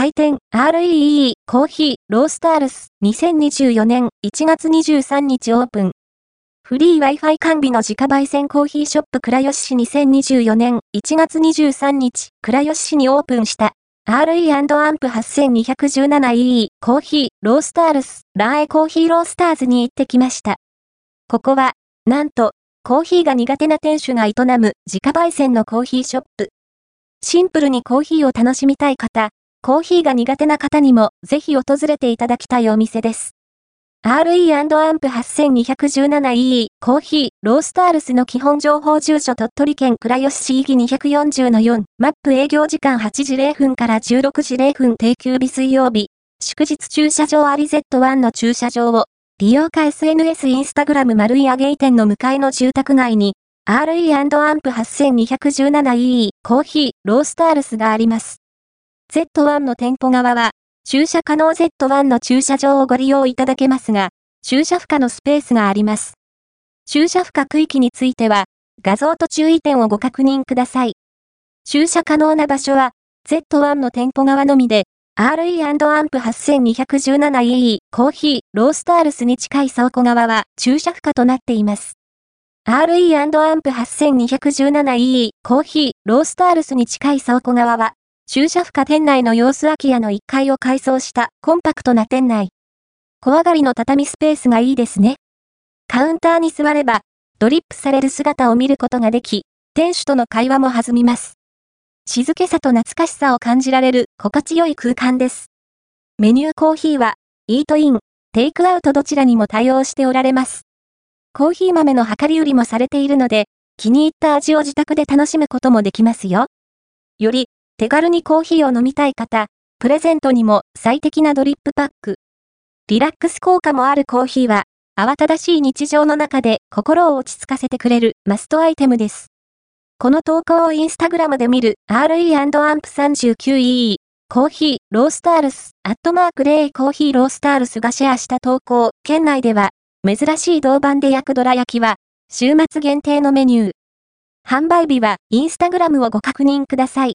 開店 REE コーヒーロースタールス2024年1月23日オープン。フリー Wi-Fi 完備の自家焙煎コーヒーショップ倉吉市2024年1月23日倉吉市にオープンした RE& アンプ 8217E コーヒーロースタールスラーエコーヒーロースターズに行ってきました。ここは、なんと、コーヒーが苦手な店主が営む自家焙煎のコーヒーショップ。シンプルにコーヒーを楽しみたい方、コーヒーが苦手な方にもぜひ訪れていただきたいお店です。RE& アンプ 8217E コーヒーロースタールスの基本情報住所鳥取県倉吉市域240-4マップ営業時間8時0分から16時0分定休日水曜日祝日駐車場アリ Z1 の駐車場を利用か SNS インスタグラム丸い上げ店の向かいの住宅街に RE& アンプ 8217E コーヒーロースタールスがあります。Z1 の店舗側は駐車可能 Z1 の駐車場をご利用いただけますが、駐車不可のスペースがあります。駐車不可区域については、画像と注意点をご確認ください。駐車可能な場所は、Z1 の店舗側のみで、RE& アンプ 8217EE コーヒーロースタールスに近い倉庫側は駐車不可となっています。RE& アンプ 8217EE コーヒーロースタールスに近い倉庫側は駐車不可店内の様子空き家の1階を改装したコンパクトな店内。小上がりの畳スペースがいいですね。カウンターに座れば、ドリップされる姿を見ることができ、店主との会話も弾みます。静けさと懐かしさを感じられる心地よい空間です。メニューコーヒーは、イートイン、テイクアウトどちらにも対応しておられます。コーヒー豆の量り売りもされているので、気に入った味を自宅で楽しむこともできますよ。より手軽にコーヒーを飲みたい方、プレゼントにも最適なドリップパック。リラックス効果もあるコーヒーは、慌ただしい日常の中で心を落ち着かせてくれるマストアイテムです。この投稿をインスタグラムで見る RE& アンプ 39E コーヒーロースタールスアットマーク0コーヒーロースタールスがシェアした投稿、県内では珍しい銅板で焼くどら焼きは週末限定のメニュー。販売日はインスタグラムをご確認ください。